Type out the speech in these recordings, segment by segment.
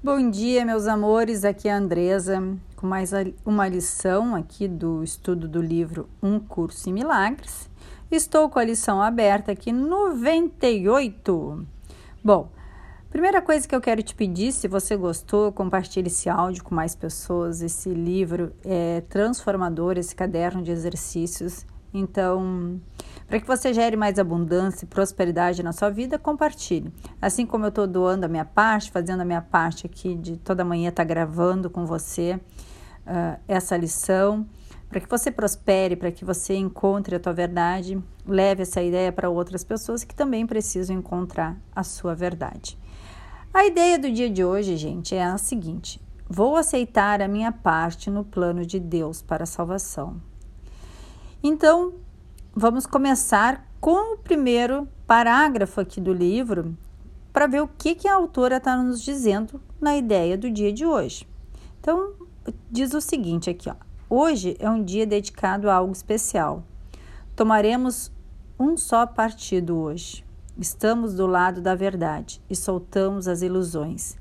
Bom dia, meus amores. Aqui é a Andresa com mais uma lição aqui do estudo do livro Um Curso em Milagres. Estou com a lição aberta aqui 98. Bom, primeira coisa que eu quero te pedir, se você gostou, compartilhe esse áudio com mais pessoas. Esse livro é transformador, esse caderno de exercícios. Então, para que você gere mais abundância e prosperidade na sua vida, compartilhe. Assim como eu estou doando a minha parte, fazendo a minha parte aqui de toda manhã estar tá gravando com você uh, essa lição, para que você prospere, para que você encontre a tua verdade, leve essa ideia para outras pessoas que também precisam encontrar a sua verdade. A ideia do dia de hoje, gente, é a seguinte: vou aceitar a minha parte no plano de Deus para a salvação. Então, vamos começar com o primeiro parágrafo aqui do livro para ver o que, que a autora está nos dizendo na ideia do dia de hoje. Então, diz o seguinte aqui, ó. Hoje é um dia dedicado a algo especial. Tomaremos um só partido hoje. Estamos do lado da verdade e soltamos as ilusões.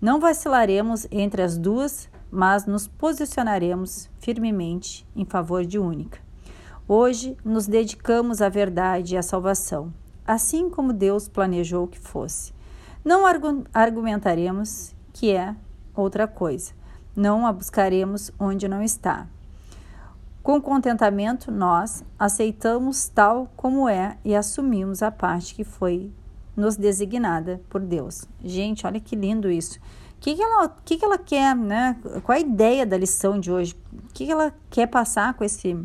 Não vacilaremos entre as duas, mas nos posicionaremos firmemente em favor de única. Hoje nos dedicamos à verdade e à salvação, assim como Deus planejou que fosse. Não argumentaremos que é outra coisa. Não a buscaremos onde não está. Com contentamento, nós aceitamos tal como é e assumimos a parte que foi nos designada por Deus. Gente, olha que lindo isso. O que, que, ela, que, que ela quer, né? Qual a ideia da lição de hoje? O que, que ela quer passar com esse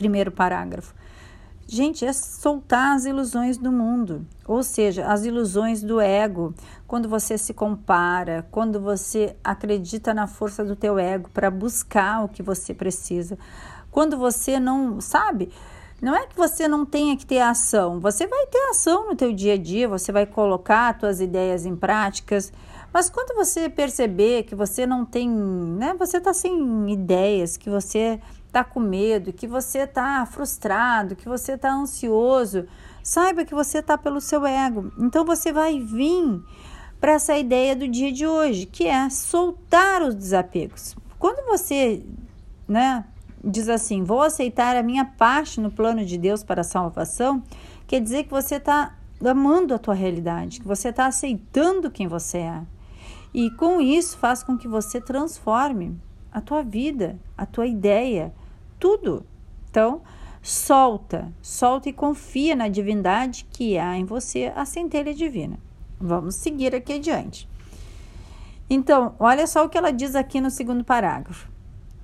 primeiro parágrafo. Gente, é soltar as ilusões do mundo, ou seja, as ilusões do ego. Quando você se compara, quando você acredita na força do teu ego para buscar o que você precisa. Quando você não, sabe? Não é que você não tenha que ter ação, você vai ter ação no teu dia a dia, você vai colocar suas ideias em práticas, mas quando você perceber que você não tem, né, você está sem ideias, que você está com medo, que você está frustrado, que você está ansioso, saiba que você está pelo seu ego. Então você vai vir para essa ideia do dia de hoje, que é soltar os desapegos. Quando você, né, diz assim, vou aceitar a minha parte no plano de Deus para a salvação, quer dizer que você está amando a tua realidade, que você está aceitando quem você é. E com isso faz com que você transforme a tua vida, a tua ideia, tudo. Então, solta, solta e confia na divindade que há em você, a centelha divina. Vamos seguir aqui adiante. Então, olha só o que ela diz aqui no segundo parágrafo.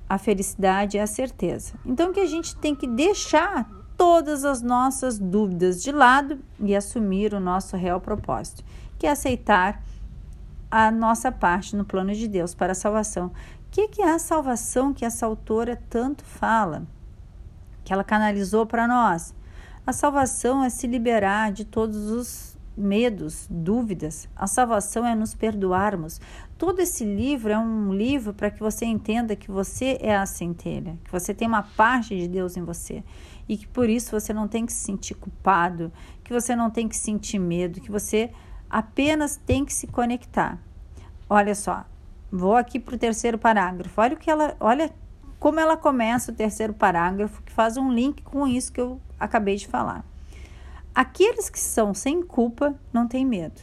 A felicidade é a certeza. Então, que a gente tem que deixar todas as nossas dúvidas de lado e assumir o nosso real propósito, que é aceitar a nossa parte no plano de Deus para a salvação, que, que é a salvação que essa autora tanto fala, que ela canalizou para nós? A salvação é se liberar de todos os medos, dúvidas. A salvação é nos perdoarmos. Todo esse livro é um livro para que você entenda que você é a centelha, que você tem uma parte de Deus em você e que por isso você não tem que se sentir culpado, que você não tem que sentir medo, que você apenas tem que se conectar. Olha só, Vou aqui para o terceiro parágrafo. Olha o que ela, olha como ela começa o terceiro parágrafo, que faz um link com isso que eu acabei de falar. Aqueles que são sem culpa não têm medo.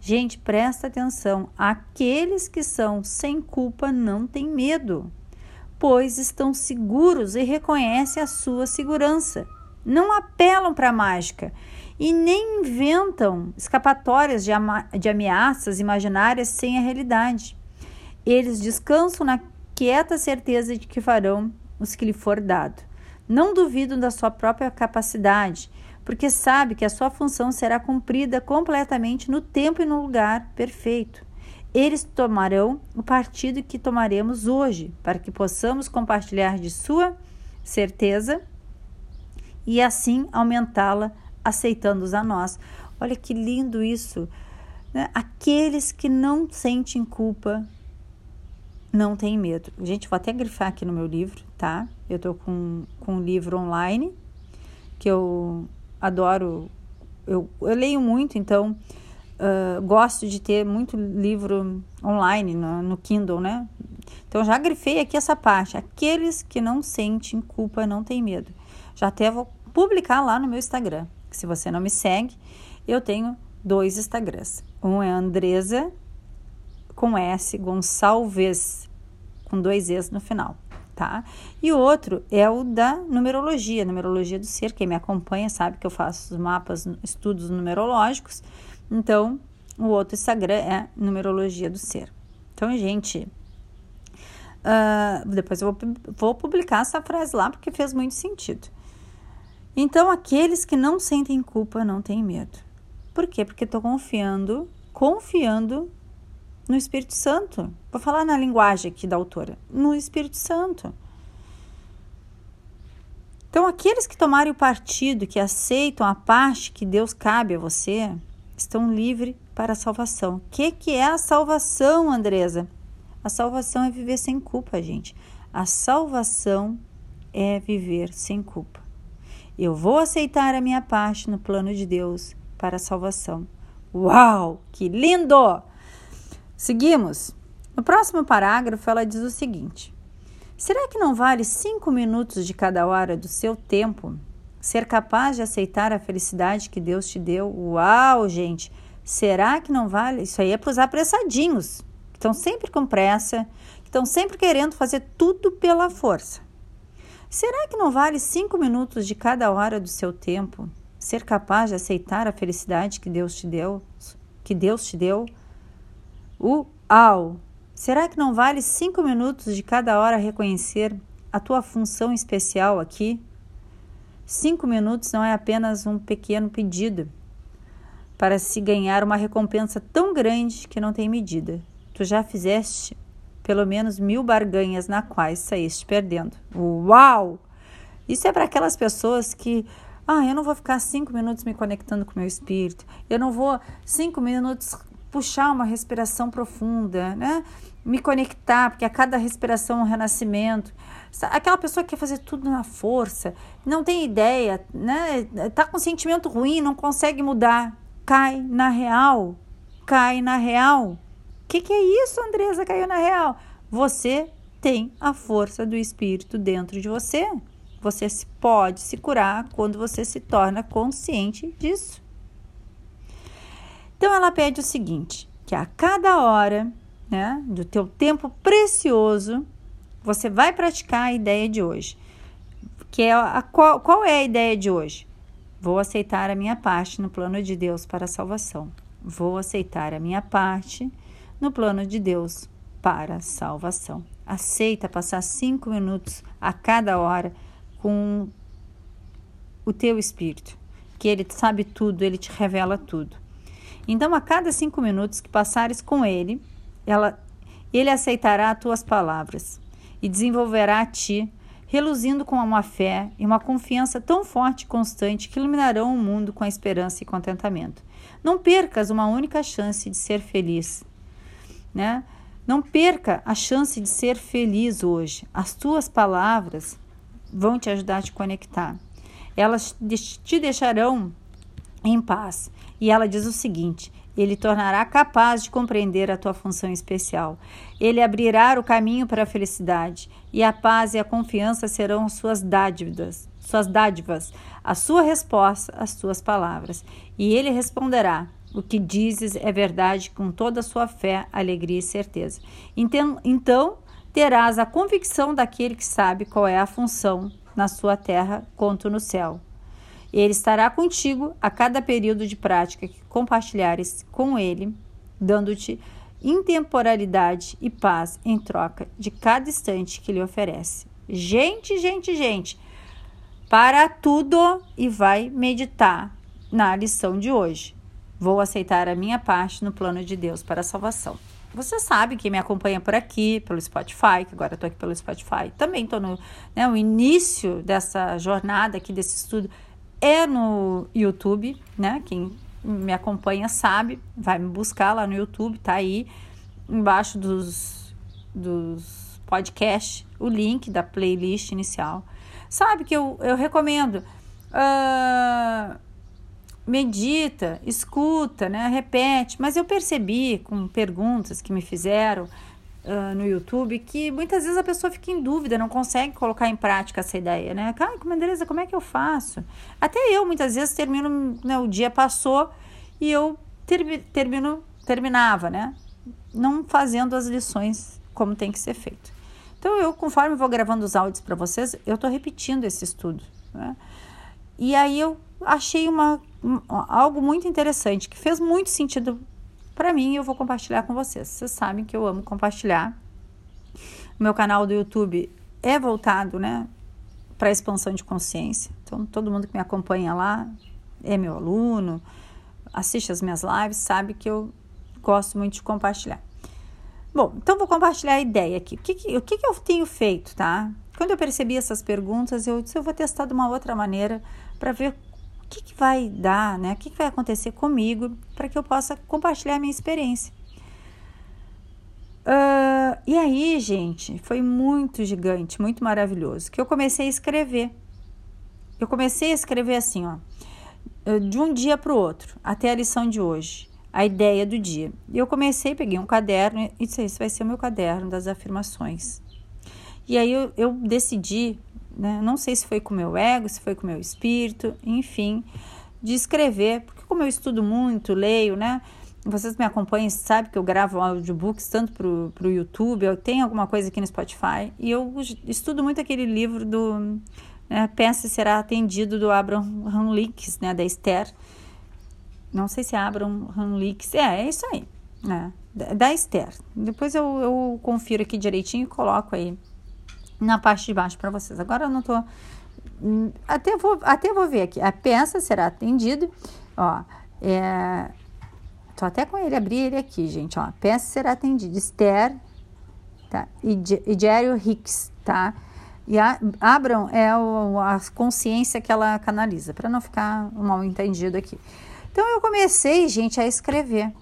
Gente, presta atenção. Aqueles que são sem culpa não têm medo, pois estão seguros e reconhecem a sua segurança. Não apelam para a mágica e nem inventam escapatórias de, de ameaças imaginárias sem a realidade. Eles descansam na quieta certeza de que farão os que lhe for dado. Não duvidam da sua própria capacidade, porque sabe que a sua função será cumprida completamente no tempo e no lugar perfeito. Eles tomarão o partido que tomaremos hoje, para que possamos compartilhar de sua certeza e assim aumentá-la aceitando-os a nós. Olha que lindo isso. Né? Aqueles que não sentem culpa não têm medo. Gente, vou até grifar aqui no meu livro, tá? Eu tô com, com um livro online que eu adoro. Eu, eu leio muito, então uh, gosto de ter muito livro online no, no Kindle, né? Então já grifei aqui essa parte. Aqueles que não sentem culpa não têm medo. Já até vou publicar lá no meu Instagram. Se você não me segue, eu tenho dois Instagrams. Um é Andresa com S Gonçalves com dois Es no final, tá? E o outro é o da numerologia, numerologia do ser. Quem me acompanha sabe que eu faço os mapas, estudos numerológicos. Então, o outro Instagram é numerologia do ser. Então, gente, uh, depois eu vou, vou publicar essa frase lá porque fez muito sentido. Então, aqueles que não sentem culpa não têm medo. Por quê? Porque estou confiando, confiando no Espírito Santo. Vou falar na linguagem aqui da autora, no Espírito Santo. Então, aqueles que tomarem o partido, que aceitam a parte que Deus cabe a você, estão livres para a salvação. O que, que é a salvação, Andresa? A salvação é viver sem culpa, gente. A salvação é viver sem culpa. Eu vou aceitar a minha parte no plano de Deus para a salvação. Uau, que lindo! Seguimos. No próximo parágrafo, ela diz o seguinte: Será que não vale cinco minutos de cada hora do seu tempo ser capaz de aceitar a felicidade que Deus te deu? Uau, gente! Será que não vale? Isso aí é para os apressadinhos, que estão sempre com pressa, que estão sempre querendo fazer tudo pela força. Será que não vale cinco minutos de cada hora do seu tempo ser capaz de aceitar a felicidade que Deus te deu, que Deus te deu. Uau! Será que não vale cinco minutos de cada hora reconhecer a tua função especial aqui? Cinco minutos não é apenas um pequeno pedido para se ganhar uma recompensa tão grande que não tem medida. Tu já fizeste pelo menos mil barganhas na quais saíste perdendo. Uau! Isso é para aquelas pessoas que ah, eu não vou ficar cinco minutos me conectando com o meu espírito. Eu não vou cinco minutos puxar uma respiração profunda, né? Me conectar, porque a cada respiração é um renascimento. Aquela pessoa que quer fazer tudo na força, não tem ideia, né? Tá com sentimento ruim, não consegue mudar. Cai na real. Cai na real. O que, que é isso, Andresa? Caiu na real. Você tem a força do espírito dentro de você. Você pode se curar quando você se torna consciente disso. Então ela pede o seguinte, que a cada hora, né, do teu tempo precioso, você vai praticar a ideia de hoje. Que é a, qual, qual é a ideia de hoje? Vou aceitar a minha parte no plano de Deus para a salvação. Vou aceitar a minha parte no plano de Deus para a salvação. Aceita passar cinco minutos a cada hora com o teu espírito, que ele sabe tudo, ele te revela tudo. Então, a cada cinco minutos que passares com ele, ela, ele aceitará as tuas palavras e desenvolverá a ti, reluzindo com uma fé e uma confiança tão forte e constante que iluminarão o mundo com a esperança e contentamento. Não percas uma única chance de ser feliz, né? Não perca a chance de ser feliz hoje. As tuas palavras vão te ajudar a te conectar. Elas te deixarão em paz. E ela diz o seguinte: ele tornará capaz de compreender a tua função especial. Ele abrirá o caminho para a felicidade, e a paz e a confiança serão suas dádivas, suas dádivas, a sua resposta às tuas palavras. E ele responderá: o que dizes é verdade com toda a sua fé, alegria e certeza. Então, então terás a convicção daquele que sabe qual é a função na sua terra quanto no céu. Ele estará contigo a cada período de prática que compartilhares com ele, dando-te intemporalidade e paz em troca de cada instante que lhe oferece. Gente, gente, gente, para tudo e vai meditar na lição de hoje. Vou aceitar a minha parte no plano de Deus para a salvação. Você sabe que me acompanha por aqui, pelo Spotify, que agora estou aqui pelo Spotify. Também estou no né, o início dessa jornada aqui, desse estudo, é no YouTube, né? Quem me acompanha sabe, vai me buscar lá no YouTube, tá aí embaixo dos, dos podcasts, o link da playlist inicial. Sabe que eu, eu recomendo. Uh, medita, escuta, né? Repete. Mas eu percebi com perguntas que me fizeram uh, no YouTube que muitas vezes a pessoa fica em dúvida, não consegue colocar em prática essa ideia, né? Cara, Andresa, como é que eu faço? Até eu muitas vezes termino, né, o dia passou e eu ter, termino, terminava, né? Não fazendo as lições como tem que ser feito. Então, eu, conforme vou gravando os áudios para vocês, eu estou repetindo esse estudo. Né? E aí eu achei uma, algo muito interessante, que fez muito sentido para mim eu vou compartilhar com vocês. Vocês sabem que eu amo compartilhar. O meu canal do YouTube é voltado né, para expansão de consciência. Então, todo mundo que me acompanha lá é meu aluno, assiste as minhas lives, sabe que eu gosto muito de compartilhar. Bom, então vou compartilhar a ideia aqui. O que, que, o que, que eu tenho feito, tá? Quando eu percebi essas perguntas, eu disse, eu vou testar de uma outra maneira para ver que, que vai dar, né? O que, que vai acontecer comigo para que eu possa compartilhar a minha experiência. Uh, e aí, gente, foi muito gigante, muito maravilhoso, que eu comecei a escrever. Eu comecei a escrever assim, ó, de um dia para o outro, até a lição de hoje a ideia do dia. E eu comecei, peguei um caderno e disse: Esse vai ser o meu caderno das afirmações. E aí eu, eu decidi, né, não sei se foi com o meu ego, se foi com o meu espírito, enfim, de escrever, porque como eu estudo muito, leio, né? Vocês me acompanham, sabem que eu gravo audiobooks tanto para o YouTube, eu tenho alguma coisa aqui no Spotify, e eu estudo muito aquele livro do né, Pensa e Será Atendido, do Abraham Links, né, da Esther, não sei se abram Hanlix. É, é isso aí, né? Da Esther. Depois eu, eu confiro aqui direitinho e coloco aí na parte de baixo para vocês. Agora eu não tô. Hum, até vou, até vou ver aqui. A peça será atendida. Ó, é, tô até com ele, abri ele aqui, gente. Ó, a peça será atendida. Esther tá? e, e Jerry Hicks, tá? E a, Abram é o, a consciência que ela canaliza, para não ficar mal entendido aqui. Então eu comecei, gente, a escrever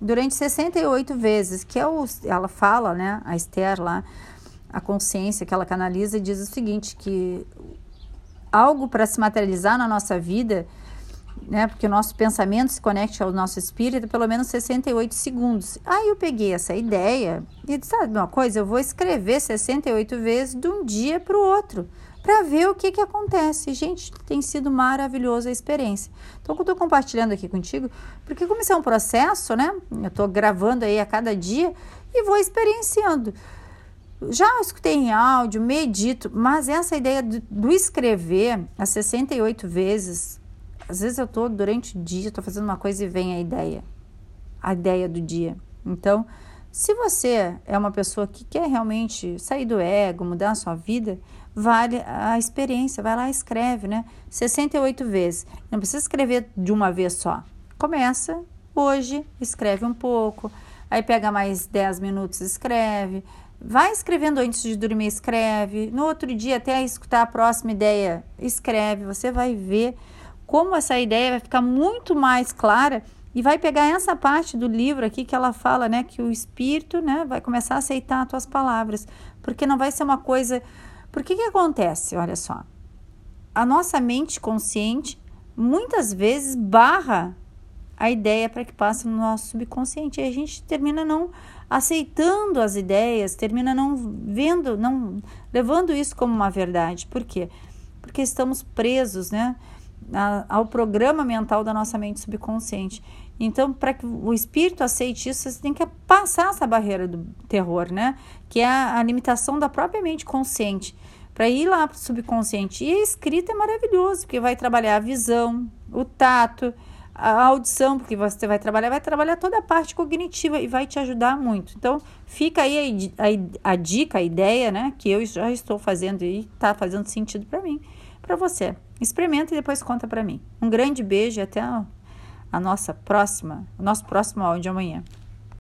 durante 68 vezes, que é o, ela fala, né, a Esther lá, a consciência que ela canaliza diz o seguinte, que algo para se materializar na nossa vida, né, porque o nosso pensamento se conecta ao nosso espírito, pelo menos 68 segundos. Aí eu peguei essa ideia e disse, sabe uma coisa, eu vou escrever 68 vezes de um dia para o outro para ver o que, que acontece. Gente, tem sido maravilhosa a experiência. Então, eu estou compartilhando aqui contigo, porque como isso é um processo, né? Eu estou gravando aí a cada dia e vou experienciando. Já escutei em áudio, medito, mas essa ideia do, escrever as 68 vezes, às vezes eu estou durante o dia, estou fazendo uma coisa e vem a ideia, a ideia do dia. Então, se você é uma pessoa que quer realmente sair do ego, mudar a sua vida, vale a experiência, vai lá e escreve, né? 68 vezes. Não precisa escrever de uma vez só. Começa hoje, escreve um pouco, aí pega mais 10 minutos, escreve. Vai escrevendo antes de dormir, escreve. No outro dia, até escutar a próxima ideia, escreve. Você vai ver como essa ideia vai ficar muito mais clara e vai pegar essa parte do livro aqui que ela fala, né, que o espírito, né, vai começar a aceitar as tuas palavras, porque não vai ser uma coisa porque que acontece? Olha só. A nossa mente consciente muitas vezes barra a ideia para que passe no nosso subconsciente. E a gente termina não aceitando as ideias, termina não vendo, não levando isso como uma verdade. Por quê? Porque estamos presos, né? ao programa mental da nossa mente subconsciente. Então, para que o espírito aceite isso, você tem que passar essa barreira do terror, né? Que é a, a limitação da própria mente consciente. Para ir lá para o subconsciente. E a escrita é maravilhoso, porque vai trabalhar a visão, o tato, a audição, porque você vai trabalhar, vai trabalhar toda a parte cognitiva e vai te ajudar muito. Então, fica aí a, a, a dica, a ideia, né? Que eu já estou fazendo e está fazendo sentido para mim, para você. Experimenta e depois conta para mim. Um grande beijo e até a nossa próxima, o nosso próximo áudio amanhã.